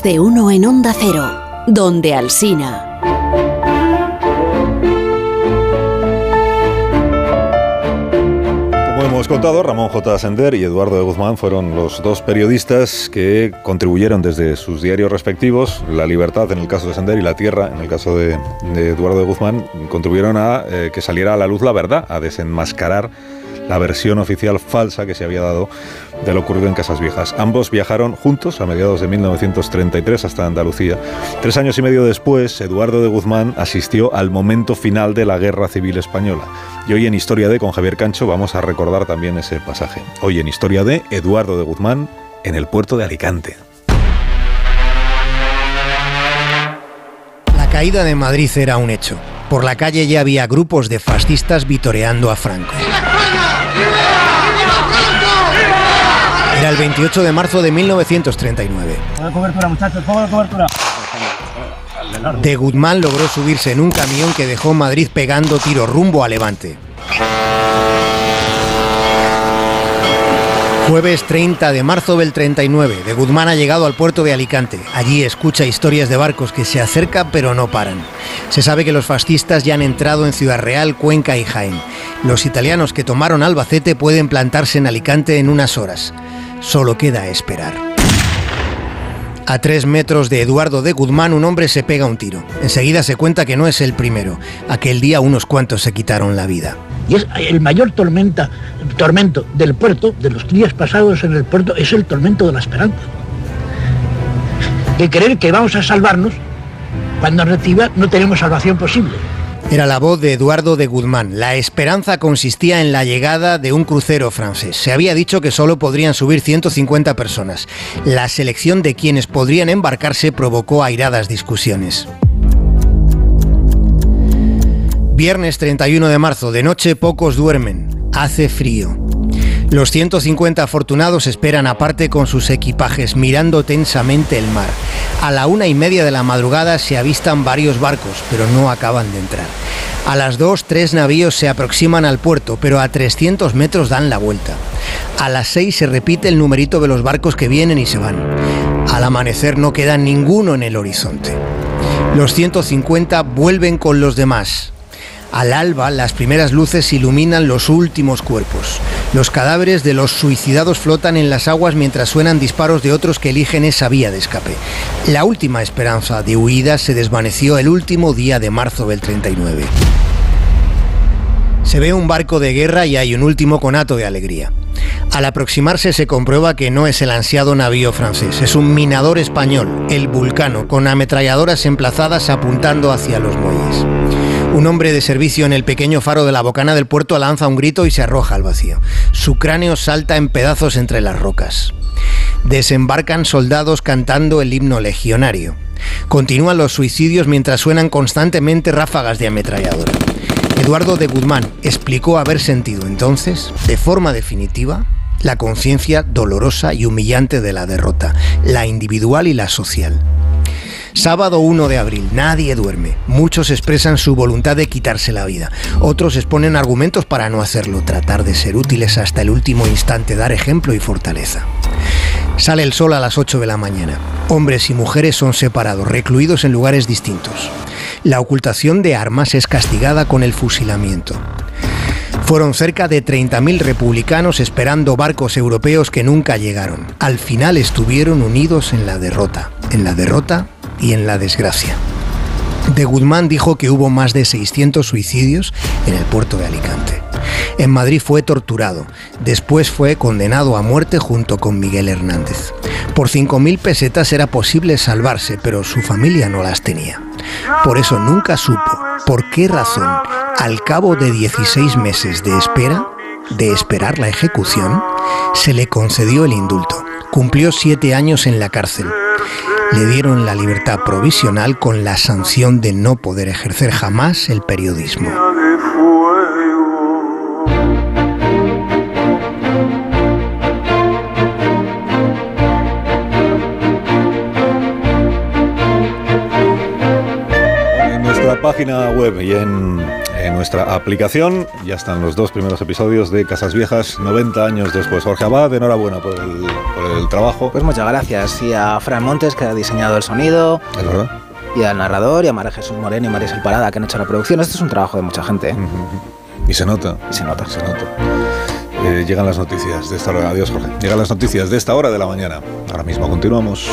De uno en Onda Cero, donde Alsina. Como hemos contado, Ramón J. Sender y Eduardo de Guzmán fueron los dos periodistas que contribuyeron desde sus diarios respectivos, La Libertad en el caso de Sender y La Tierra en el caso de, Eduardo de Guzmán, contribuyeron a eh, que saliera a la luz la verdad, a desenmascarar la versión oficial falsa que se había dado de lo ocurrido en Casas Viejas. Ambos viajaron juntos a mediados de 1933 hasta Andalucía. Tres años y medio después, Eduardo de Guzmán asistió al momento final de la Guerra Civil Española. Y hoy en Historia de con Javier Cancho vamos a recordar también ese pasaje. Hoy en Historia de Eduardo de Guzmán en el puerto de Alicante. La caída de Madrid era un hecho. Por la calle ya había grupos de fascistas vitoreando a Franco. El 28 de marzo de 1939. De Guzmán logró subirse en un camión que dejó Madrid pegando tiro rumbo a Levante. Jueves 30 de marzo del 39, de Guzmán ha llegado al puerto de Alicante. Allí escucha historias de barcos que se acercan pero no paran. Se sabe que los fascistas ya han entrado en Ciudad Real, Cuenca y Jaén. Los italianos que tomaron Albacete pueden plantarse en Alicante en unas horas. Solo queda esperar. A tres metros de Eduardo de Guzmán, un hombre se pega un tiro. Enseguida se cuenta que no es el primero. Aquel día unos cuantos se quitaron la vida. Y es el mayor tormento del puerto, de los días pasados en el puerto, es el tormento de la esperanza. De creer que vamos a salvarnos cuando en realidad no tenemos salvación posible. Era la voz de Eduardo de Guzmán. La esperanza consistía en la llegada de un crucero francés. Se había dicho que solo podrían subir 150 personas. La selección de quienes podrían embarcarse provocó airadas discusiones. Viernes 31 de marzo, de noche pocos duermen. Hace frío. Los 150 afortunados esperan aparte con sus equipajes, mirando tensamente el mar. A la una y media de la madrugada se avistan varios barcos, pero no acaban de entrar. A las dos, tres navíos se aproximan al puerto, pero a 300 metros dan la vuelta. A las seis se repite el numerito de los barcos que vienen y se van. Al amanecer no queda ninguno en el horizonte. Los 150 vuelven con los demás. Al alba, las primeras luces iluminan los últimos cuerpos. Los cadáveres de los suicidados flotan en las aguas mientras suenan disparos de otros que eligen esa vía de escape. La última esperanza de huida se desvaneció el último día de marzo del 39. Se ve un barco de guerra y hay un último conato de alegría. Al aproximarse se comprueba que no es el ansiado navío francés, es un minador español, el Vulcano, con ametralladoras emplazadas apuntando hacia los muelles. Un hombre de servicio en el pequeño faro de la bocana del puerto lanza un grito y se arroja al vacío. Su cráneo salta en pedazos entre las rocas. Desembarcan soldados cantando el himno legionario. Continúan los suicidios mientras suenan constantemente ráfagas de ametralladora. Eduardo de Guzmán explicó haber sentido entonces, de forma definitiva, la conciencia dolorosa y humillante de la derrota, la individual y la social. Sábado 1 de abril, nadie duerme. Muchos expresan su voluntad de quitarse la vida. Otros exponen argumentos para no hacerlo, tratar de ser útiles hasta el último instante, dar ejemplo y fortaleza. Sale el sol a las 8 de la mañana. Hombres y mujeres son separados, recluidos en lugares distintos. La ocultación de armas es castigada con el fusilamiento. Fueron cerca de 30.000 republicanos esperando barcos europeos que nunca llegaron. Al final estuvieron unidos en la derrota. En la derrota y en la desgracia. De Guzmán dijo que hubo más de 600 suicidios en el puerto de Alicante. En Madrid fue torturado, después fue condenado a muerte junto con Miguel Hernández. Por 5.000 pesetas era posible salvarse, pero su familia no las tenía. Por eso nunca supo por qué razón, al cabo de 16 meses de espera, de esperar la ejecución, se le concedió el indulto. Cumplió siete años en la cárcel le dieron la libertad provisional con la sanción de no poder ejercer jamás el periodismo. En nuestra página web y en nuestra aplicación. Ya están los dos primeros episodios de Casas Viejas, 90 años después. Jorge Abad, enhorabuena por el, por el trabajo. Pues muchas gracias. Y a Fran Montes, que ha diseñado el sonido. Es verdad. Y al narrador, y a María Jesús Moreno y María Parada, que han hecho la producción. Esto es un trabajo de mucha gente. Y se nota. Y se nota. Se nota. Eh, llegan las noticias de esta hora. Adiós, Jorge. Llegan las noticias de esta hora de la mañana. Ahora mismo continuamos.